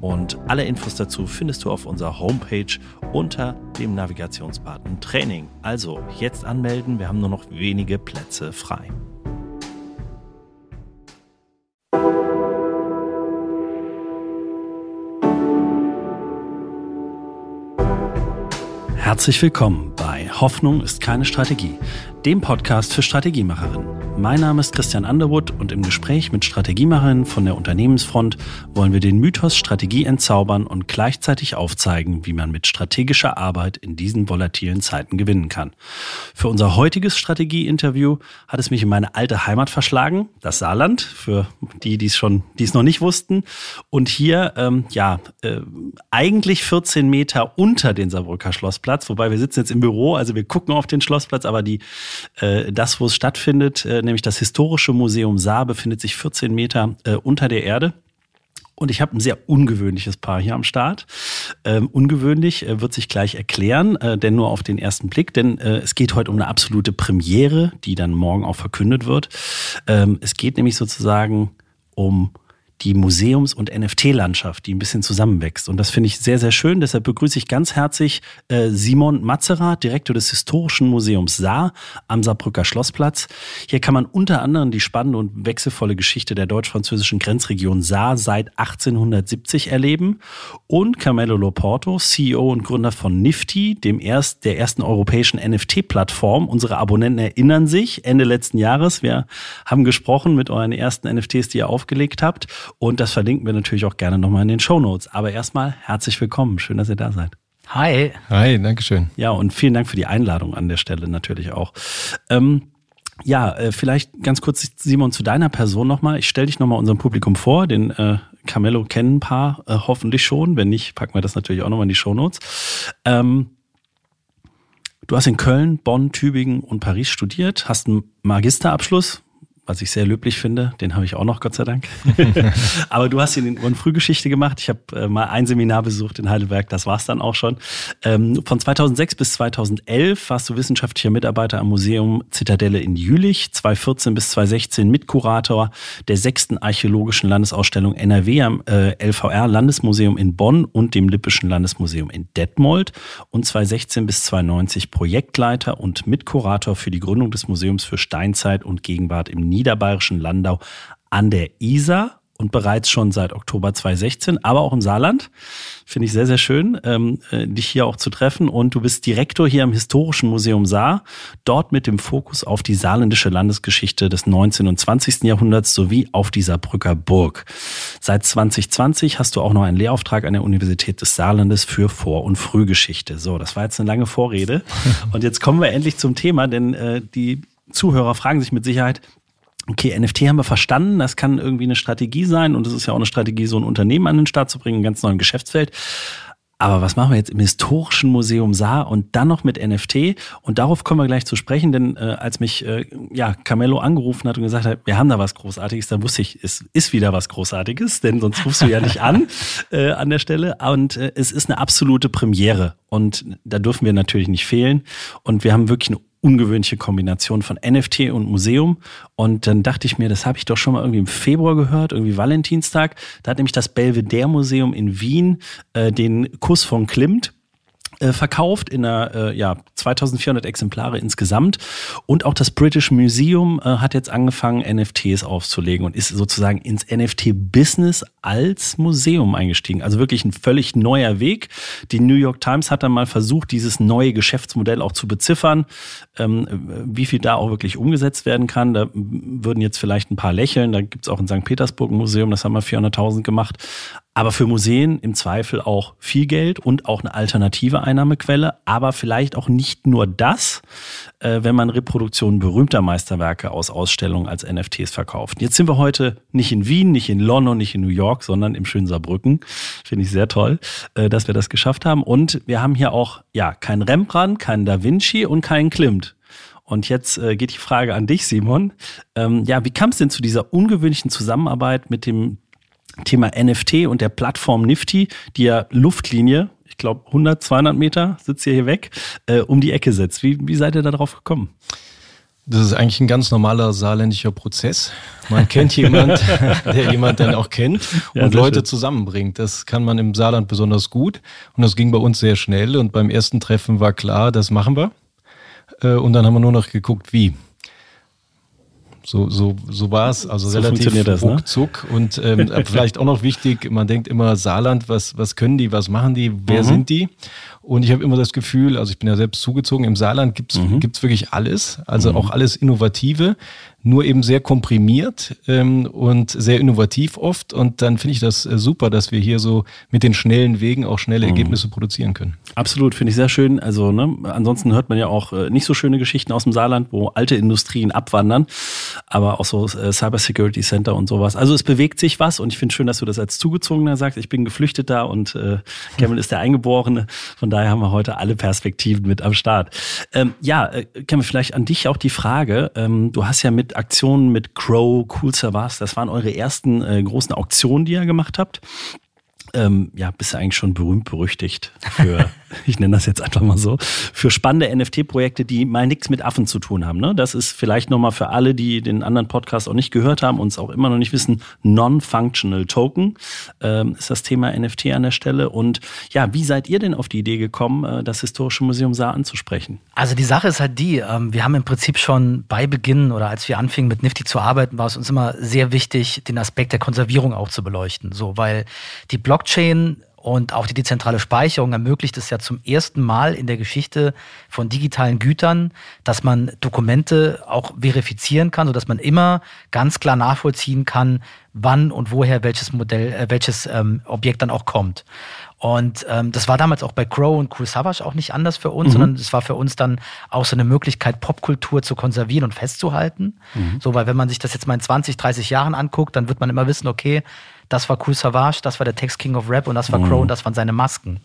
Und alle Infos dazu findest du auf unserer Homepage unter dem Navigationsbutton Training. Also jetzt anmelden, wir haben nur noch wenige Plätze frei. Herzlich willkommen bei Hoffnung ist keine Strategie, dem Podcast für Strategiemacherinnen. Mein Name ist Christian Underwood und im Gespräch mit Strategiemacherinnen von der Unternehmensfront wollen wir den Mythos Strategie entzaubern und gleichzeitig aufzeigen, wie man mit strategischer Arbeit in diesen volatilen Zeiten gewinnen kann. Für unser heutiges Strategieinterview hat es mich in meine alte Heimat verschlagen, das Saarland, für die, die es schon, die es noch nicht wussten. Und hier, ähm, ja, äh, eigentlich 14 Meter unter den Saarbrücker Schlossplatz, wobei wir sitzen jetzt im Büro, also wir gucken auf den Schlossplatz, aber die äh, das, wo es stattfindet, äh, nämlich das Historische Museum Saar, befindet sich 14 Meter äh, unter der Erde. Und ich habe ein sehr ungewöhnliches Paar hier am Start. Ähm, ungewöhnlich äh, wird sich gleich erklären, äh, denn nur auf den ersten Blick, denn äh, es geht heute um eine absolute Premiere, die dann morgen auch verkündet wird. Ähm, es geht nämlich sozusagen um die Museums- und NFT-Landschaft, die ein bisschen zusammenwächst. Und das finde ich sehr, sehr schön. Deshalb begrüße ich ganz herzlich äh, Simon Matzerath, Direktor des Historischen Museums Saar am Saarbrücker Schlossplatz. Hier kann man unter anderem die spannende und wechselvolle Geschichte der deutsch-französischen Grenzregion Saar seit 1870 erleben. Und Carmelo Loporto, CEO und Gründer von Nifty, dem erst, der ersten europäischen NFT-Plattform. Unsere Abonnenten erinnern sich, Ende letzten Jahres, wir haben gesprochen mit euren ersten NFTs, die ihr aufgelegt habt. Und das verlinken wir natürlich auch gerne nochmal in den Show Notes. Aber erstmal herzlich willkommen. Schön, dass ihr da seid. Hi. Hi, Dankeschön. Ja, und vielen Dank für die Einladung an der Stelle natürlich auch. Ähm, ja, äh, vielleicht ganz kurz, Simon, zu deiner Person nochmal. Ich stelle dich nochmal unserem Publikum vor. Den äh, Camello kennen ein paar äh, hoffentlich schon. Wenn nicht, packen wir das natürlich auch nochmal in die Shownotes. Ähm, du hast in Köln, Bonn, Tübingen und Paris studiert, hast einen Magisterabschluss was ich sehr löblich finde. Den habe ich auch noch, Gott sei Dank. Aber du hast hier in Frühgeschichte gemacht. Ich habe äh, mal ein Seminar besucht in Heidelberg, das war es dann auch schon. Ähm, von 2006 bis 2011 warst du wissenschaftlicher Mitarbeiter am Museum Zitadelle in Jülich, 2014 bis 2016 Mitkurator der sechsten archäologischen Landesausstellung NRW am äh, LVR Landesmuseum in Bonn und dem Lippischen Landesmuseum in Detmold und 2016 bis 2090 Projektleiter und Mitkurator für die Gründung des Museums für Steinzeit und Gegenwart im niederbayerischen Landau an der Isar und bereits schon seit Oktober 2016, aber auch im Saarland. Finde ich sehr, sehr schön, ähm, äh, dich hier auch zu treffen. Und du bist Direktor hier am Historischen Museum Saar, dort mit dem Fokus auf die saarländische Landesgeschichte des 19. und 20. Jahrhunderts sowie auf die Saarbrücker Burg. Seit 2020 hast du auch noch einen Lehrauftrag an der Universität des Saarlandes für Vor- und Frühgeschichte. So, das war jetzt eine lange Vorrede. Und jetzt kommen wir endlich zum Thema, denn äh, die Zuhörer fragen sich mit Sicherheit, okay, NFT haben wir verstanden, das kann irgendwie eine Strategie sein und es ist ja auch eine Strategie, so ein Unternehmen an den Start zu bringen, ein ganz neues Geschäftsfeld. Aber was machen wir jetzt im Historischen Museum Saar und dann noch mit NFT? Und darauf kommen wir gleich zu sprechen, denn äh, als mich äh, ja Camello angerufen hat und gesagt hat, wir haben da was Großartiges, dann wusste ich, es ist wieder was Großartiges, denn sonst rufst du ja nicht an äh, an der Stelle. Und äh, es ist eine absolute Premiere und da dürfen wir natürlich nicht fehlen. Und wir haben wirklich eine ungewöhnliche Kombination von NFT und Museum. Und dann dachte ich mir, das habe ich doch schon mal irgendwie im Februar gehört, irgendwie Valentinstag. Da hat nämlich das Belvedere Museum in Wien äh, den Kuss von Klimt äh, verkauft in einer, äh, ja, 2400 Exemplare insgesamt. Und auch das British Museum äh, hat jetzt angefangen, NFTs aufzulegen und ist sozusagen ins NFT-Business als Museum eingestiegen. Also wirklich ein völlig neuer Weg. Die New York Times hat dann mal versucht, dieses neue Geschäftsmodell auch zu beziffern, ähm, wie viel da auch wirklich umgesetzt werden kann. Da würden jetzt vielleicht ein paar lächeln. Da gibt's auch in St. Petersburg ein Museum, das haben wir 400.000 gemacht. Aber für Museen im Zweifel auch viel Geld und auch eine alternative Einnahmequelle. Aber vielleicht auch nicht nur das, äh, wenn man Reproduktionen berühmter Meisterwerke aus Ausstellungen als NFTs verkauft. Jetzt sind wir heute nicht in Wien, nicht in London, nicht in New York, sondern im schönen Saarbrücken. Finde ich sehr toll, äh, dass wir das geschafft haben. Und wir haben hier auch, ja, kein Rembrandt, kein Da Vinci und kein Klimt. Und jetzt äh, geht die Frage an dich, Simon. Ähm, ja, wie kam es denn zu dieser ungewöhnlichen Zusammenarbeit mit dem Thema NFT und der Plattform Nifty, die ja Luftlinie, ich glaube 100, 200 Meter, sitzt ihr hier weg, äh, um die Ecke setzt. Wie, wie seid ihr da drauf gekommen? Das ist eigentlich ein ganz normaler saarländischer Prozess. Man kennt jemand, der jemand dann auch kennt ja, und Leute schön. zusammenbringt. Das kann man im Saarland besonders gut. Und das ging bei uns sehr schnell. Und beim ersten Treffen war klar, das machen wir. Äh, und dann haben wir nur noch geguckt, wie. So, so, so war es, also so relativ das, ne? ruckzuck. Ne? Und ähm, vielleicht auch noch wichtig, man denkt immer Saarland, was, was können die, was machen die, wer mhm. sind die? Und ich habe immer das Gefühl, also ich bin ja selbst zugezogen, im Saarland gibt's mhm. gibt's wirklich alles, also mhm. auch alles Innovative, nur eben sehr komprimiert ähm, und sehr innovativ oft. Und dann finde ich das äh, super, dass wir hier so mit den schnellen Wegen auch schnelle mhm. Ergebnisse produzieren können. Absolut, finde ich sehr schön. Also ne, ansonsten hört man ja auch äh, nicht so schöne Geschichten aus dem Saarland, wo alte Industrien abwandern, aber auch so äh, Cyber Security Center und sowas. Also es bewegt sich was und ich finde schön, dass du das als Zugezogener sagst. Ich bin Geflüchteter und äh, Kevin ist der Eingeborene. Von daher haben wir heute alle Perspektiven mit am Start. Ähm, ja, äh, wir vielleicht an dich auch die Frage. Ähm, du hast ja mit Aktionen mit Crow, Cool Savas, das waren eure ersten äh, großen Auktionen, die ihr gemacht habt ähm, ja, bist du eigentlich schon berühmt berüchtigt für, ich nenne das jetzt einfach mal so, für spannende NFT-Projekte, die mal nichts mit Affen zu tun haben. Ne? Das ist vielleicht nochmal für alle, die den anderen Podcast auch nicht gehört haben, und es auch immer noch nicht wissen, Non-Functional Token ähm, ist das Thema NFT an der Stelle. Und ja, wie seid ihr denn auf die Idee gekommen, äh, das Historische Museum Saar anzusprechen? Also die Sache ist halt die, ähm, wir haben im Prinzip schon bei Beginn oder als wir anfingen mit Nifty zu arbeiten, war es uns immer sehr wichtig, den Aspekt der Konservierung auch zu beleuchten. So, weil die Blockchain Blockchain und auch die dezentrale Speicherung ermöglicht es ja zum ersten Mal in der Geschichte von digitalen Gütern, dass man Dokumente auch verifizieren kann, sodass man immer ganz klar nachvollziehen kann, wann und woher welches Modell, äh, welches ähm, Objekt dann auch kommt. Und ähm, das war damals auch bei Crow und Cool Savage auch nicht anders für uns, mhm. sondern es war für uns dann auch so eine Möglichkeit, Popkultur zu konservieren und festzuhalten. Mhm. So, weil wenn man sich das jetzt mal in 20, 30 Jahren anguckt, dann wird man immer wissen, okay, das war Cool Savage, das war der Text King of Rap und das war mhm. Crow und das waren seine Masken.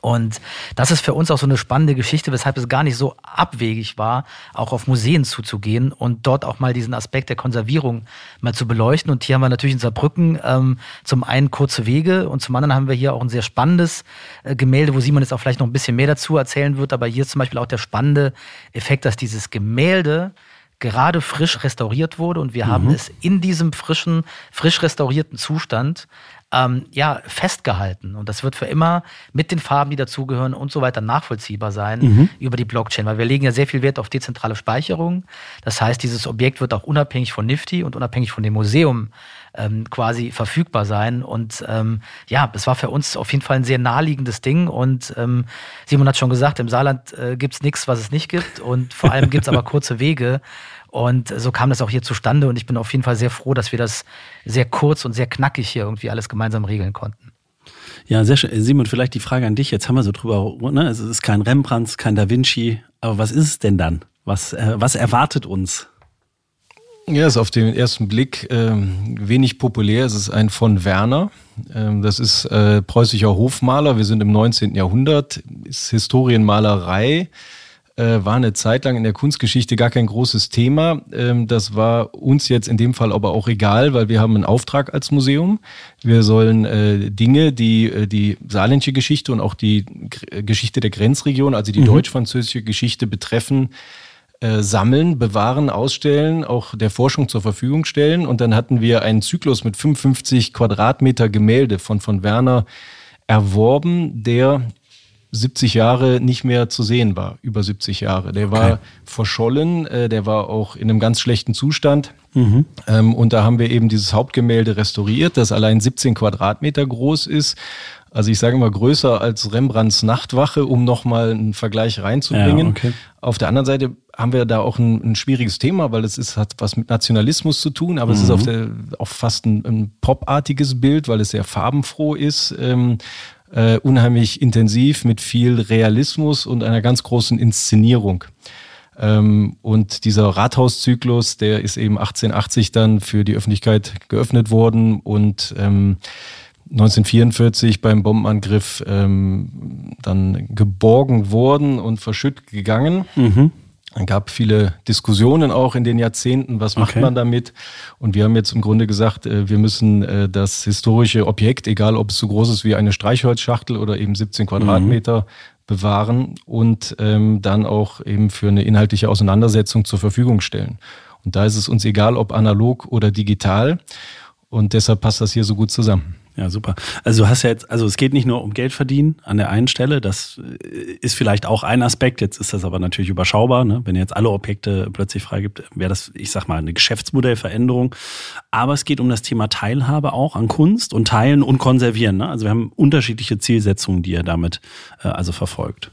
Und das ist für uns auch so eine spannende Geschichte, weshalb es gar nicht so abwegig war, auch auf Museen zuzugehen und dort auch mal diesen Aspekt der Konservierung mal zu beleuchten. Und hier haben wir natürlich in Saarbrücken ähm, zum einen kurze Wege und zum anderen haben wir hier auch ein sehr spannendes äh, Gemälde, wo Simon jetzt auch vielleicht noch ein bisschen mehr dazu erzählen wird. Aber hier ist zum Beispiel auch der spannende Effekt, dass dieses Gemälde gerade frisch restauriert wurde und wir mhm. haben es in diesem frischen, frisch restaurierten Zustand ähm, ja, festgehalten. Und das wird für immer mit den Farben, die dazugehören und so weiter nachvollziehbar sein mhm. über die Blockchain. Weil wir legen ja sehr viel Wert auf dezentrale Speicherung. Das heißt, dieses Objekt wird auch unabhängig von Nifty und unabhängig von dem Museum ähm, quasi verfügbar sein. Und ähm, ja, es war für uns auf jeden Fall ein sehr naheliegendes Ding. Und ähm, Simon hat schon gesagt, im Saarland äh, gibt es nichts, was es nicht gibt. Und vor allem gibt es aber kurze Wege. Und so kam das auch hier zustande. Und ich bin auf jeden Fall sehr froh, dass wir das sehr kurz und sehr knackig hier irgendwie alles gemeinsam regeln konnten. Ja, sehr schön. Simon, vielleicht die Frage an dich. Jetzt haben wir so drüber, ne? es ist kein Rembrandt, kein Da Vinci. Aber was ist es denn dann? Was, äh, was erwartet uns? Ja, ist auf den ersten Blick ähm, wenig populär. Es ist ein von Werner. Ähm, das ist äh, preußischer Hofmaler. Wir sind im 19. Jahrhundert. Ist Historienmalerei. Äh, war eine Zeit lang in der Kunstgeschichte gar kein großes Thema. Ähm, das war uns jetzt in dem Fall aber auch egal, weil wir haben einen Auftrag als Museum. Wir sollen äh, Dinge, die äh, die saarländische Geschichte und auch die G Geschichte der Grenzregion, also die mhm. deutsch-französische Geschichte betreffen, äh, sammeln, bewahren, ausstellen, auch der Forschung zur Verfügung stellen. Und dann hatten wir einen Zyklus mit 55 Quadratmeter Gemälde von von Werner erworben, der 70 Jahre nicht mehr zu sehen war, über 70 Jahre. Der war okay. verschollen, äh, der war auch in einem ganz schlechten Zustand. Mhm. Ähm, und da haben wir eben dieses Hauptgemälde restauriert, das allein 17 Quadratmeter groß ist. Also ich sage mal größer als Rembrandts Nachtwache, um nochmal einen Vergleich reinzubringen. Ja, okay. Auf der anderen Seite haben wir da auch ein, ein schwieriges Thema, weil es ist, hat was mit Nationalismus zu tun, aber mhm. es ist auf mhm. der, auch fast ein, ein popartiges Bild, weil es sehr farbenfroh ist. Ähm, äh, unheimlich intensiv mit viel Realismus und einer ganz großen Inszenierung. Ähm, und dieser Rathauszyklus, der ist eben 1880 dann für die Öffentlichkeit geöffnet worden und ähm, 1944 beim Bombenangriff ähm, dann geborgen worden und verschütt gegangen. Mhm. Es gab viele Diskussionen auch in den Jahrzehnten, was macht okay. man damit? Und wir haben jetzt im Grunde gesagt, äh, wir müssen äh, das historische Objekt, egal ob es so groß ist wie eine Streichholzschachtel oder eben 17 Quadratmeter, mhm. bewahren und ähm, dann auch eben für eine inhaltliche Auseinandersetzung zur Verfügung stellen. Und da ist es uns egal, ob analog oder digital. Und deshalb passt das hier so gut zusammen. Ja, super. Also du hast ja jetzt, also es geht nicht nur um Geld verdienen an der einen Stelle, das äh, ist vielleicht auch ein Aspekt, jetzt ist das aber natürlich überschaubar, ne? wenn ihr jetzt alle Objekte plötzlich freigibt, wäre das, ich sag mal, eine Geschäftsmodellveränderung. Aber es geht um das Thema Teilhabe auch an Kunst und Teilen und Konservieren. Ne? Also wir haben unterschiedliche Zielsetzungen, die ihr damit äh, also verfolgt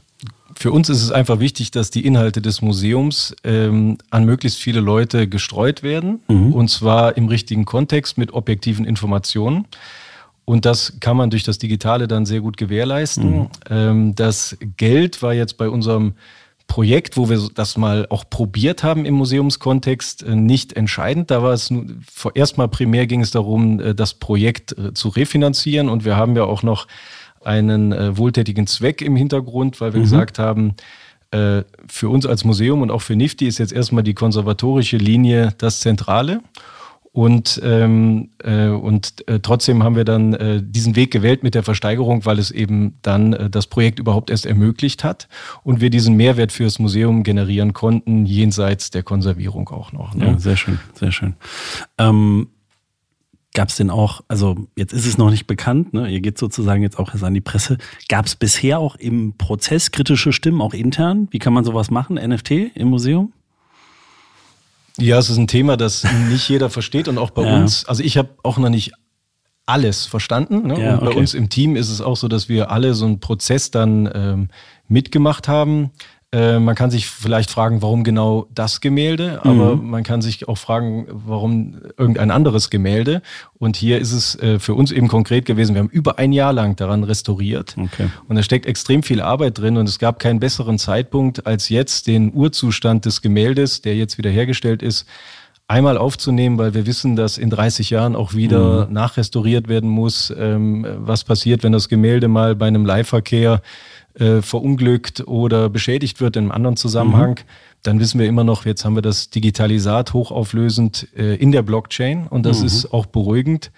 für uns ist es einfach wichtig, dass die Inhalte des Museums ähm, an möglichst viele Leute gestreut werden. Mhm. Und zwar im richtigen Kontext mit objektiven Informationen. Und das kann man durch das Digitale dann sehr gut gewährleisten. Mhm. Ähm, das Geld war jetzt bei unserem Projekt, wo wir das mal auch probiert haben im Museumskontext, äh, nicht entscheidend. Da war es erstmal primär ging es darum, äh, das Projekt äh, zu refinanzieren. Und wir haben ja auch noch einen wohltätigen Zweck im Hintergrund, weil wir mhm. gesagt haben, für uns als Museum und auch für Nifty ist jetzt erstmal die konservatorische Linie das Zentrale. Und, ähm, äh, und äh, trotzdem haben wir dann äh, diesen Weg gewählt mit der Versteigerung, weil es eben dann äh, das Projekt überhaupt erst ermöglicht hat und wir diesen Mehrwert fürs Museum generieren konnten, jenseits der Konservierung auch noch. Ne? Ja, sehr schön, sehr schön. Ähm, Gab es denn auch, also jetzt ist es noch nicht bekannt, ne? ihr geht sozusagen jetzt auch an die Presse. Gab es bisher auch im Prozess kritische Stimmen, auch intern? Wie kann man sowas machen, NFT im Museum? Ja, es ist ein Thema, das nicht jeder versteht und auch bei ja. uns. Also ich habe auch noch nicht alles verstanden. Ne? Ja, und bei uns im Team ist es auch so, dass wir alle so einen Prozess dann ähm, mitgemacht haben. Äh, man kann sich vielleicht fragen, warum genau das Gemälde, aber mhm. man kann sich auch fragen, warum irgendein anderes Gemälde. Und hier ist es äh, für uns eben konkret gewesen. Wir haben über ein Jahr lang daran restauriert. Okay. Und da steckt extrem viel Arbeit drin und es gab keinen besseren Zeitpunkt als jetzt den Urzustand des Gemäldes, der jetzt wieder hergestellt ist, einmal aufzunehmen, weil wir wissen, dass in 30 Jahren auch wieder mhm. nachrestauriert werden muss. Ähm, was passiert, wenn das Gemälde mal bei einem Leihverkehr äh, verunglückt oder beschädigt wird in einem anderen Zusammenhang, mhm. dann wissen wir immer noch, jetzt haben wir das Digitalisat hochauflösend äh, in der Blockchain und das mhm. ist auch beruhigend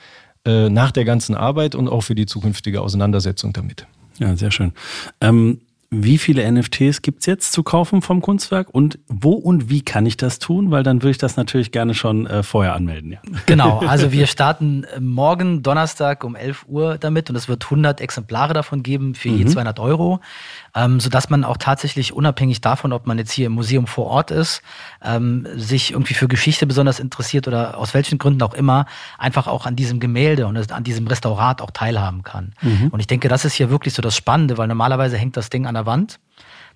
äh, nach der ganzen Arbeit und auch für die zukünftige Auseinandersetzung damit. Ja, sehr schön. Ähm wie viele NFTs gibt's jetzt zu kaufen vom Kunstwerk und wo und wie kann ich das tun? Weil dann würde ich das natürlich gerne schon äh, vorher anmelden. Ja. Genau, also wir starten äh, morgen Donnerstag um 11 Uhr damit und es wird 100 Exemplare davon geben für mhm. je 200 Euro ähm, sodass man auch tatsächlich unabhängig davon, ob man jetzt hier im Museum vor Ort ist, ähm, sich irgendwie für Geschichte besonders interessiert oder aus welchen Gründen auch immer, einfach auch an diesem Gemälde und an diesem Restaurat auch teilhaben kann. Mhm. Und ich denke, das ist hier wirklich so das Spannende, weil normalerweise hängt das Ding an der Wand.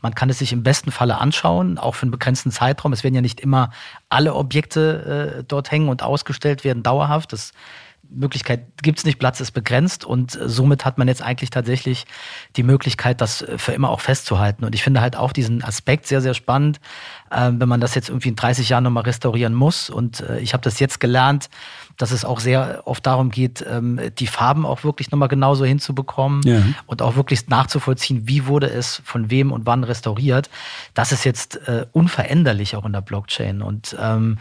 Man kann es sich im besten Falle anschauen, auch für einen begrenzten Zeitraum. Es werden ja nicht immer alle Objekte äh, dort hängen und ausgestellt werden, dauerhaft. Das Möglichkeit gibt es nicht, Platz ist begrenzt und somit hat man jetzt eigentlich tatsächlich die Möglichkeit, das für immer auch festzuhalten. Und ich finde halt auch diesen Aspekt sehr, sehr spannend, äh, wenn man das jetzt irgendwie in 30 Jahren nochmal restaurieren muss. Und äh, ich habe das jetzt gelernt, dass es auch sehr oft darum geht, ähm, die Farben auch wirklich nochmal genauso hinzubekommen ja. und auch wirklich nachzuvollziehen, wie wurde es von wem und wann restauriert. Das ist jetzt äh, unveränderlich auch in der Blockchain. Und ähm,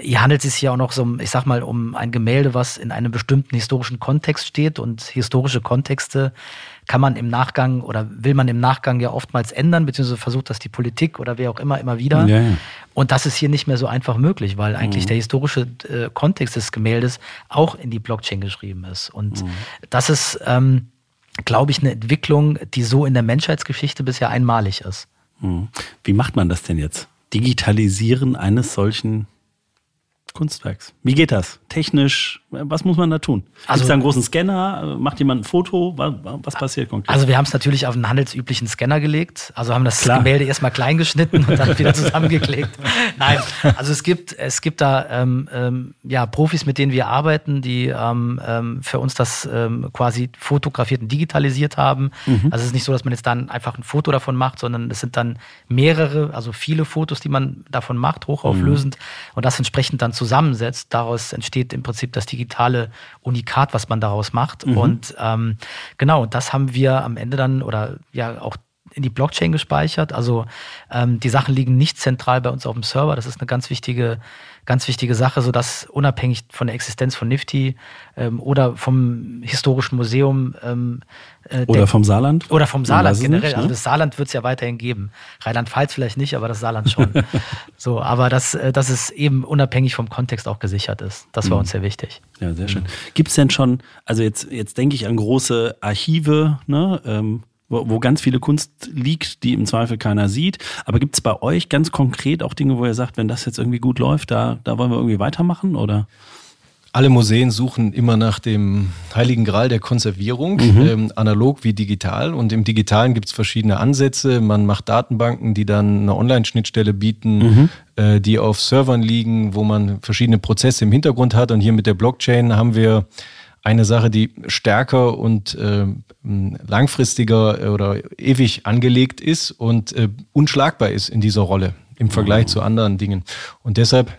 hier handelt es sich ja auch noch so, ich sag mal, um ein Gemälde, was in einem bestimmten historischen Kontext steht und historische Kontexte kann man im Nachgang oder will man im Nachgang ja oftmals ändern, beziehungsweise versucht das die Politik oder wer auch immer immer wieder. Ja, ja. Und das ist hier nicht mehr so einfach möglich, weil eigentlich mhm. der historische äh, Kontext des Gemäldes auch in die Blockchain geschrieben ist. Und mhm. das ist, ähm, glaube ich, eine Entwicklung, die so in der Menschheitsgeschichte bisher einmalig ist. Mhm. Wie macht man das denn jetzt? Digitalisieren eines solchen Kunstwerks. Wie geht das? Technisch, was muss man da tun? Also, Gibt es da einen großen Scanner? Macht jemand ein Foto? Was, passiert konkret? Also wir haben es natürlich auf einen handelsüblichen Scanner gelegt. Also haben das Klar. Gemälde erstmal klein geschnitten und dann wieder zusammengeklebt. Nein, also es gibt, es gibt da ähm, ähm, ja, Profis, mit denen wir arbeiten, die ähm, ähm für uns das ähm, quasi fotografiert und digitalisiert haben. Mhm. Also es ist nicht so, dass man jetzt dann einfach ein Foto davon macht, sondern es sind dann mehrere, also viele Fotos, die man davon macht, hochauflösend mhm. und das entsprechend dann zusammensetzt. Daraus entsteht im Prinzip das digitale Unikat, was man daraus macht. Mhm. Und ähm, genau, das haben wir am Ende dann oder ja auch in die Blockchain gespeichert. Also ähm, die Sachen liegen nicht zentral bei uns auf dem Server. Das ist eine ganz wichtige ganz wichtige Sache, sodass unabhängig von der Existenz von Nifty ähm, oder vom Historischen Museum ähm, äh, oder vom Saarland? Oder vom Saarland generell. Nicht, ne? Also das Saarland wird es ja weiterhin geben. Rheinland-Pfalz vielleicht nicht, aber das Saarland schon. so, aber dass, äh, dass es eben unabhängig vom Kontext auch gesichert ist. Das war mhm. uns sehr wichtig. Ja, sehr schön. Gibt es denn schon, also jetzt, jetzt denke ich an große Archive, ne? Ähm, wo, wo ganz viele Kunst liegt, die im Zweifel keiner sieht. Aber gibt es bei euch ganz konkret auch Dinge, wo ihr sagt, wenn das jetzt irgendwie gut läuft, da, da wollen wir irgendwie weitermachen? Oder? Alle Museen suchen immer nach dem heiligen Gral der Konservierung, mhm. ähm, analog wie digital. Und im Digitalen gibt es verschiedene Ansätze. Man macht Datenbanken, die dann eine Online-Schnittstelle bieten, mhm. äh, die auf Servern liegen, wo man verschiedene Prozesse im Hintergrund hat. Und hier mit der Blockchain haben wir eine Sache, die stärker und äh, langfristiger oder ewig angelegt ist und äh, unschlagbar ist in dieser Rolle im Vergleich zu anderen Dingen. Und deshalb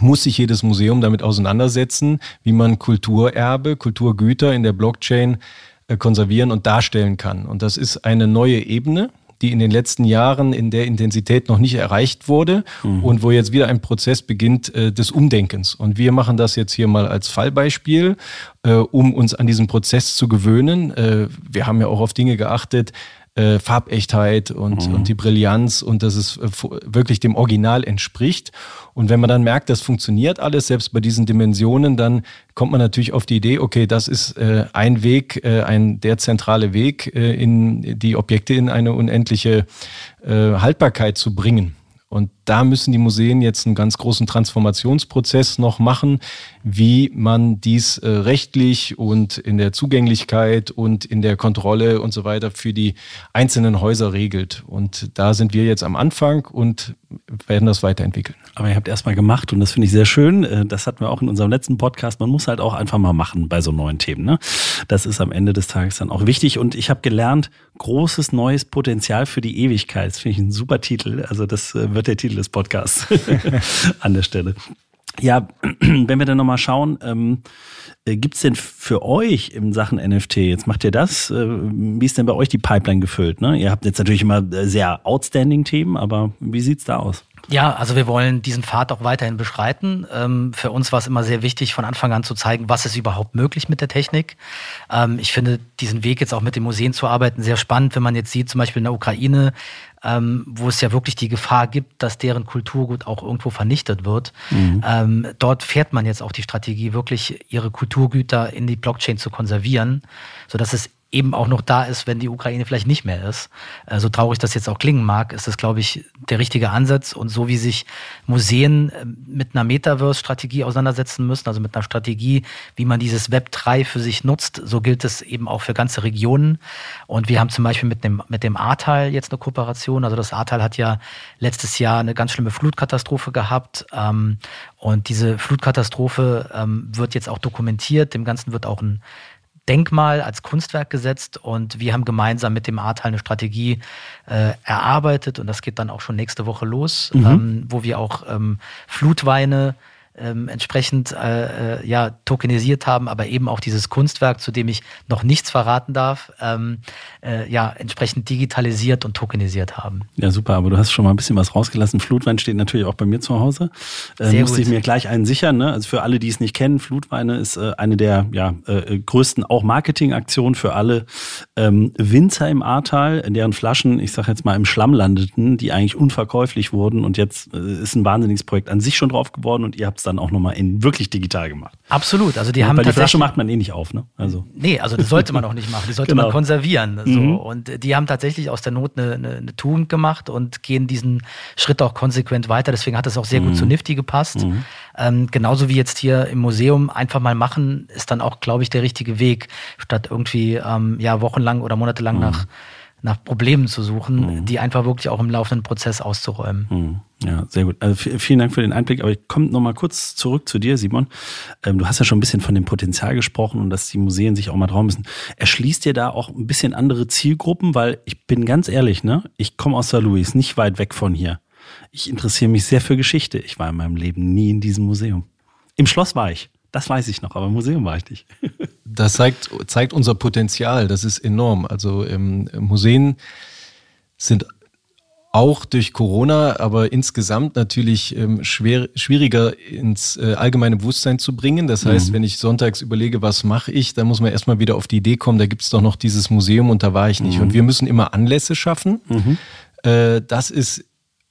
muss sich jedes Museum damit auseinandersetzen, wie man Kulturerbe, Kulturgüter in der Blockchain äh, konservieren und darstellen kann. Und das ist eine neue Ebene, die in den letzten Jahren in der Intensität noch nicht erreicht wurde mhm. und wo jetzt wieder ein Prozess beginnt äh, des Umdenkens. Und wir machen das jetzt hier mal als Fallbeispiel, äh, um uns an diesen Prozess zu gewöhnen. Äh, wir haben ja auch auf Dinge geachtet, äh, Farbechtheit und, mhm. und die Brillanz und dass es äh, wirklich dem Original entspricht. Und wenn man dann merkt, das funktioniert alles, selbst bei diesen Dimensionen, dann kommt man natürlich auf die Idee, okay, das ist äh, ein Weg, äh, ein der zentrale Weg, äh, in die Objekte in eine unendliche äh, Haltbarkeit zu bringen. Und da müssen die Museen jetzt einen ganz großen Transformationsprozess noch machen, wie man dies äh, rechtlich und in der Zugänglichkeit und in der Kontrolle und so weiter für die einzelnen Häuser regelt. Und da sind wir jetzt am Anfang und werden das weiterentwickeln. Aber ihr habt erstmal gemacht und das finde ich sehr schön. Äh, das hatten wir auch in unserem letzten Podcast. Man muss halt auch einfach mal machen bei so neuen Themen. Ne? Das ist am Ende des Tages dann auch wichtig. Und ich habe gelernt, großes neues Potenzial für die Ewigkeit. Das finde ich ein super Titel. Also das äh, wird der Titel des Podcasts an der Stelle. Ja, wenn wir dann nochmal schauen, ähm, äh, gibt es denn für euch in Sachen NFT, jetzt macht ihr das, äh, wie ist denn bei euch die Pipeline gefüllt? Ne? Ihr habt jetzt natürlich immer äh, sehr outstanding Themen, aber wie sieht es da aus? Ja, also wir wollen diesen Pfad auch weiterhin beschreiten. Ähm, für uns war es immer sehr wichtig, von Anfang an zu zeigen, was ist überhaupt möglich mit der Technik. Ähm, ich finde diesen Weg jetzt auch mit den Museen zu arbeiten sehr spannend, wenn man jetzt sieht, zum Beispiel in der Ukraine, ähm, wo es ja wirklich die Gefahr gibt, dass deren Kulturgut auch irgendwo vernichtet wird. Mhm. Ähm, dort fährt man jetzt auch die Strategie, wirklich ihre Kulturgüter in die Blockchain zu konservieren, sodass es eben auch noch da ist, wenn die Ukraine vielleicht nicht mehr ist. Äh, so traurig das jetzt auch klingen mag, ist das, glaube ich, der richtige Ansatz. Und so wie sich Museen äh, mit einer Metaverse-Strategie auseinandersetzen müssen, also mit einer Strategie, wie man dieses Web 3 für sich nutzt, so gilt es eben auch für ganze Regionen. Und wir haben zum Beispiel mit dem, mit dem Ahrtal jetzt eine Kooperation. Also das Ahrtal hat ja letztes Jahr eine ganz schlimme Flutkatastrophe gehabt. Ähm, und diese Flutkatastrophe ähm, wird jetzt auch dokumentiert. Dem Ganzen wird auch ein Denkmal als Kunstwerk gesetzt und wir haben gemeinsam mit dem Ahrtal eine Strategie äh, erarbeitet und das geht dann auch schon nächste Woche los, mhm. ähm, wo wir auch ähm, Flutweine ähm, entsprechend äh, äh, ja, tokenisiert haben, aber eben auch dieses Kunstwerk, zu dem ich noch nichts verraten darf, ähm, äh, ja, entsprechend digitalisiert und tokenisiert haben. Ja, super, aber du hast schon mal ein bisschen was rausgelassen. Flutwein steht natürlich auch bei mir zu Hause. Äh, Sehr musste gut. ich mir gleich einen sichern. Ne? Also für alle, die es nicht kennen, Flutweine ist äh, eine der ja, äh, größten auch Marketingaktionen für alle ähm, Winzer im Ahrtal, in deren Flaschen, ich sage jetzt mal, im Schlamm landeten, die eigentlich unverkäuflich wurden und jetzt äh, ist ein wahnsinniges Projekt an sich schon drauf geworden und ihr habt es dann auch nochmal in wirklich digital gemacht. Absolut. Also die ja, haben weil die Flasche macht man eh nicht auf, ne? Also. Nee, also das sollte man auch nicht machen. Die sollte genau. man konservieren. So. Mhm. Und die haben tatsächlich aus der Not eine, eine, eine, Tugend gemacht und gehen diesen Schritt auch konsequent weiter. Deswegen hat das auch sehr mhm. gut zu Nifty gepasst. Mhm. Ähm, genauso wie jetzt hier im Museum einfach mal machen, ist dann auch, glaube ich, der richtige Weg, statt irgendwie ähm, ja wochenlang oder monatelang mhm. nach nach Problemen zu suchen, mhm. die einfach wirklich auch im laufenden Prozess auszuräumen. Mhm. Ja, sehr gut. Also vielen Dank für den Einblick. Aber ich komme nochmal kurz zurück zu dir, Simon. Ähm, du hast ja schon ein bisschen von dem Potenzial gesprochen und dass die Museen sich auch mal trauen müssen. Erschließt dir da auch ein bisschen andere Zielgruppen? Weil ich bin ganz ehrlich, ne? Ich komme aus St. Louis, nicht weit weg von hier. Ich interessiere mich sehr für Geschichte. Ich war in meinem Leben nie in diesem Museum. Im Schloss war ich. Das weiß ich noch, aber im Museum war ich nicht. das zeigt, zeigt unser Potenzial, das ist enorm. Also ähm, Museen sind auch durch Corona, aber insgesamt natürlich ähm, schwer, schwieriger ins äh, allgemeine Bewusstsein zu bringen. Das heißt, mhm. wenn ich sonntags überlege, was mache ich, dann muss man erstmal wieder auf die Idee kommen, da gibt es doch noch dieses Museum und da war ich nicht. Mhm. Und wir müssen immer Anlässe schaffen. Mhm. Äh, das ist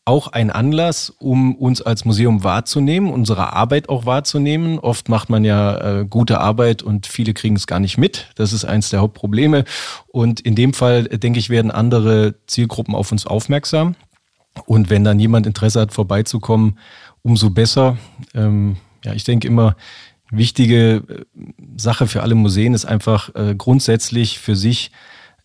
auch ein Anlass, um uns als Museum wahrzunehmen, unsere Arbeit auch wahrzunehmen. Oft macht man ja äh, gute Arbeit und viele kriegen es gar nicht mit. Das ist eins der Hauptprobleme. Und in dem Fall, äh, denke ich, werden andere Zielgruppen auf uns aufmerksam. Und wenn dann jemand Interesse hat, vorbeizukommen, umso besser. Ähm, ja, ich denke immer, wichtige äh, Sache für alle Museen ist einfach äh, grundsätzlich für sich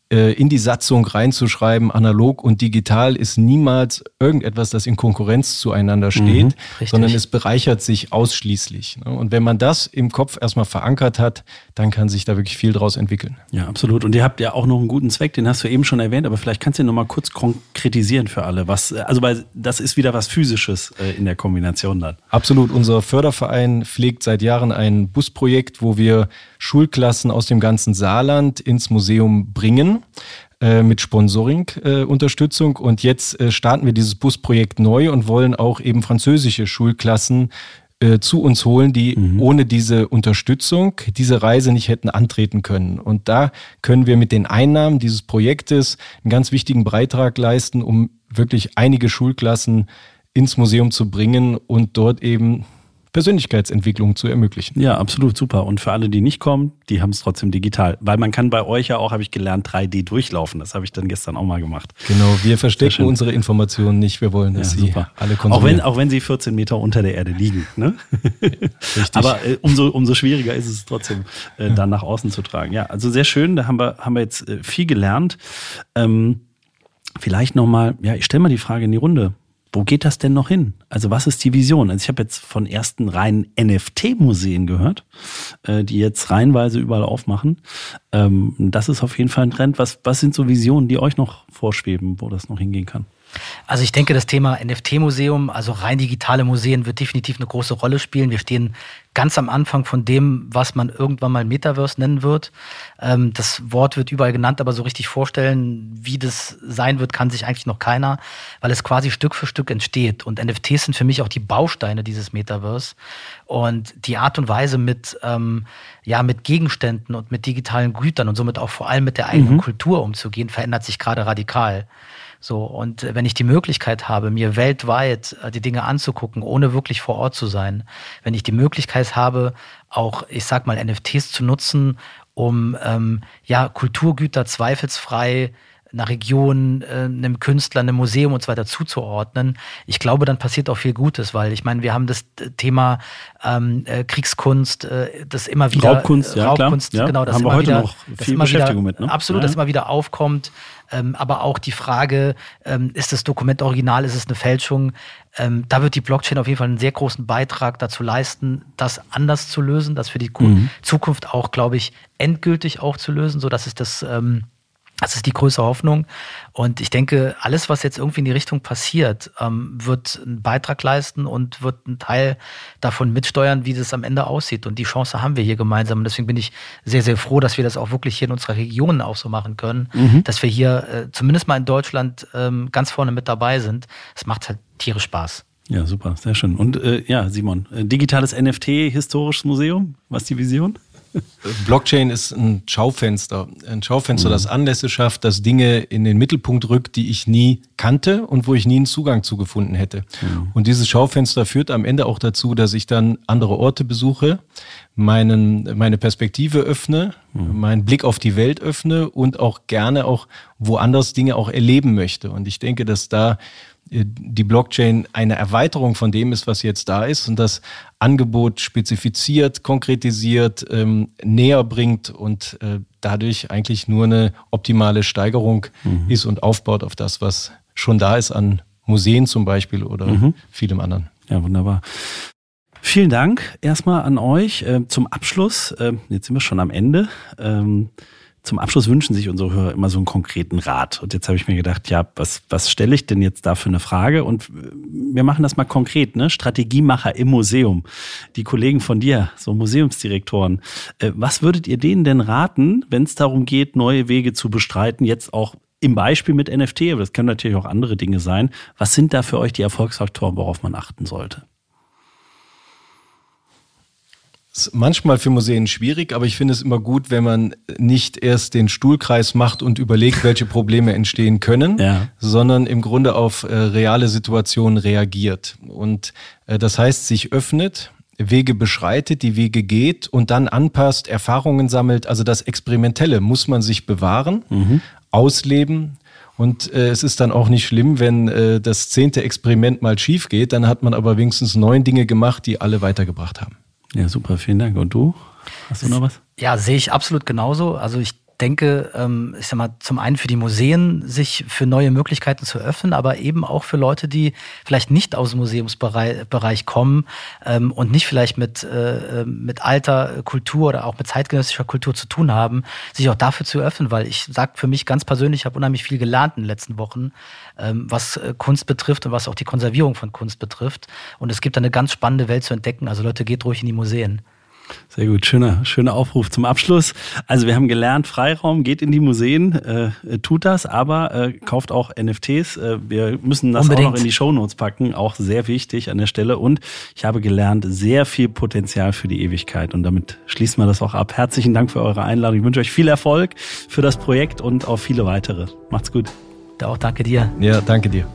in die Satzung reinzuschreiben, analog und digital ist niemals irgendetwas, das in Konkurrenz zueinander steht, mhm, sondern es bereichert sich ausschließlich. Ne? Und wenn man das im Kopf erstmal verankert hat, dann kann sich da wirklich viel draus entwickeln. Ja, absolut. Und ihr habt ja auch noch einen guten Zweck, den hast du eben schon erwähnt, aber vielleicht kannst du ihn nochmal kurz konkretisieren für alle. Was, also weil das ist wieder was Physisches äh, in der Kombination dann. Absolut. Unser Förderverein pflegt seit Jahren ein Busprojekt, wo wir Schulklassen aus dem ganzen Saarland ins Museum bringen äh, mit Sponsoring-Unterstützung. Und jetzt äh, starten wir dieses Busprojekt neu und wollen auch eben französische Schulklassen äh, zu uns holen, die mhm. ohne diese Unterstützung diese Reise nicht hätten antreten können. Und da können wir mit den Einnahmen dieses Projektes einen ganz wichtigen Beitrag leisten, um wirklich einige Schulklassen ins Museum zu bringen und dort eben Persönlichkeitsentwicklung zu ermöglichen. Ja, absolut super. Und für alle, die nicht kommen, die haben es trotzdem digital. Weil man kann bei euch ja auch, habe ich gelernt, 3D durchlaufen. Das habe ich dann gestern auch mal gemacht. Genau, wir verstecken unsere Informationen nicht. Wir wollen, dass ja, sie super. alle konsumieren. Auch wenn, auch wenn sie 14 Meter unter der Erde liegen. Ne? Richtig. Aber äh, umso, umso schwieriger ist es trotzdem, äh, dann nach außen zu tragen. Ja, also sehr schön. Da haben wir, haben wir jetzt äh, viel gelernt. Ähm, vielleicht nochmal, ja, ich stelle mal die Frage in die Runde wo geht das denn noch hin? Also was ist die Vision? Also ich habe jetzt von ersten reinen NFT-Museen gehört, äh, die jetzt reihenweise überall aufmachen. Ähm, das ist auf jeden Fall ein Trend. Was, was sind so Visionen, die euch noch vorschweben, wo das noch hingehen kann? Also ich denke, das Thema NFT-Museum, also rein digitale Museen, wird definitiv eine große Rolle spielen. Wir stehen ganz am Anfang von dem, was man irgendwann mal Metaverse nennen wird. Ähm, das Wort wird überall genannt, aber so richtig vorstellen, wie das sein wird, kann sich eigentlich noch keiner, weil es quasi Stück für Stück entsteht. Und NFTs sind für mich auch die Bausteine dieses Metaverse. Und die Art und Weise mit, ähm, ja, mit Gegenständen und mit digitalen Gütern und somit auch vor allem mit der eigenen mhm. Kultur umzugehen, verändert sich gerade radikal. So, und wenn ich die Möglichkeit habe, mir weltweit äh, die Dinge anzugucken, ohne wirklich vor Ort zu sein, wenn ich die Möglichkeit habe, auch, ich sag mal, NFTs zu nutzen, um ähm, ja, Kulturgüter zweifelsfrei einer Region, äh, einem Künstler, einem Museum und so weiter zuzuordnen. Ich glaube, dann passiert auch viel Gutes, weil ich meine, wir haben das Thema ähm, äh, Kriegskunst, äh, das immer wieder Raubkunst, ja, Raubkunst, klar. genau, das haben wir heute wieder, noch viel Beschäftigung wieder, mit, ne? Absolut, ja. das immer wieder aufkommt. Ähm, aber auch die Frage, ähm, ist das Dokument original, ist es eine Fälschung? Ähm, da wird die Blockchain auf jeden Fall einen sehr großen Beitrag dazu leisten, das anders zu lösen, das für die mhm. Zukunft auch, glaube ich, endgültig auch zu lösen, so dass es das ähm, das ist die größte Hoffnung. Und ich denke, alles, was jetzt irgendwie in die Richtung passiert, ähm, wird einen Beitrag leisten und wird einen Teil davon mitsteuern, wie das am Ende aussieht. Und die Chance haben wir hier gemeinsam. Und deswegen bin ich sehr, sehr froh, dass wir das auch wirklich hier in unserer Region auch so machen können, mhm. dass wir hier äh, zumindest mal in Deutschland ähm, ganz vorne mit dabei sind. Es macht halt tierisch Spaß. Ja, super, sehr schön. Und äh, ja, Simon, äh, digitales NFT, historisches Museum, was ist die Vision? Blockchain ist ein Schaufenster. Ein Schaufenster, mhm. das Anlässe schafft, das Dinge in den Mittelpunkt rückt, die ich nie kannte und wo ich nie einen Zugang zu gefunden hätte. Mhm. Und dieses Schaufenster führt am Ende auch dazu, dass ich dann andere Orte besuche, meinen, meine Perspektive öffne, mhm. meinen Blick auf die Welt öffne und auch gerne auch woanders Dinge auch erleben möchte. Und ich denke, dass da die Blockchain eine Erweiterung von dem ist, was jetzt da ist und das Angebot spezifiziert, konkretisiert, ähm, näher bringt und äh, dadurch eigentlich nur eine optimale Steigerung mhm. ist und aufbaut auf das, was schon da ist an Museen zum Beispiel oder mhm. vielem anderen. Ja, wunderbar. Vielen Dank erstmal an euch. Äh, zum Abschluss, äh, jetzt sind wir schon am Ende. Zum Abschluss wünschen sich unsere Hörer immer so einen konkreten Rat. Und jetzt habe ich mir gedacht, ja, was, was stelle ich denn jetzt da für eine Frage? Und wir machen das mal konkret, ne? Strategiemacher im Museum. Die Kollegen von dir, so Museumsdirektoren. Äh, was würdet ihr denen denn raten, wenn es darum geht, neue Wege zu bestreiten, jetzt auch im Beispiel mit NFT, aber das können natürlich auch andere Dinge sein. Was sind da für euch die Erfolgsfaktoren, worauf man achten sollte? Ist manchmal für Museen schwierig, aber ich finde es immer gut, wenn man nicht erst den Stuhlkreis macht und überlegt, welche Probleme entstehen können, ja. sondern im Grunde auf äh, reale Situationen reagiert. Und äh, das heißt, sich öffnet, Wege beschreitet, die Wege geht und dann anpasst, Erfahrungen sammelt. Also das Experimentelle muss man sich bewahren, mhm. ausleben. Und äh, es ist dann auch nicht schlimm, wenn äh, das zehnte Experiment mal schief geht. Dann hat man aber wenigstens neun Dinge gemacht, die alle weitergebracht haben. Ja, super, vielen Dank. Und du? Hast du noch was? Ja, sehe ich absolut genauso. Also ich denke, ähm, ich sag mal, zum einen für die Museen, sich für neue Möglichkeiten zu öffnen, aber eben auch für Leute, die vielleicht nicht aus dem Museumsbereich kommen ähm, und nicht vielleicht mit, äh, mit alter Kultur oder auch mit zeitgenössischer Kultur zu tun haben, sich auch dafür zu öffnen, weil ich sage für mich ganz persönlich, ich habe unheimlich viel gelernt in den letzten Wochen, ähm, was äh, Kunst betrifft und was auch die Konservierung von Kunst betrifft. Und es gibt eine ganz spannende Welt zu entdecken. Also Leute, geht ruhig in die Museen. Sehr gut, schöner, schöner Aufruf zum Abschluss. Also wir haben gelernt, Freiraum, geht in die Museen, äh, tut das, aber äh, kauft auch NFTs. Äh, wir müssen das Unbedingt. auch noch in die Shownotes packen, auch sehr wichtig an der Stelle. Und ich habe gelernt, sehr viel Potenzial für die Ewigkeit. Und damit schließen wir das auch ab. Herzlichen Dank für eure Einladung. Ich wünsche euch viel Erfolg für das Projekt und auch viele weitere. Macht's gut. Auch danke dir. Ja, danke dir.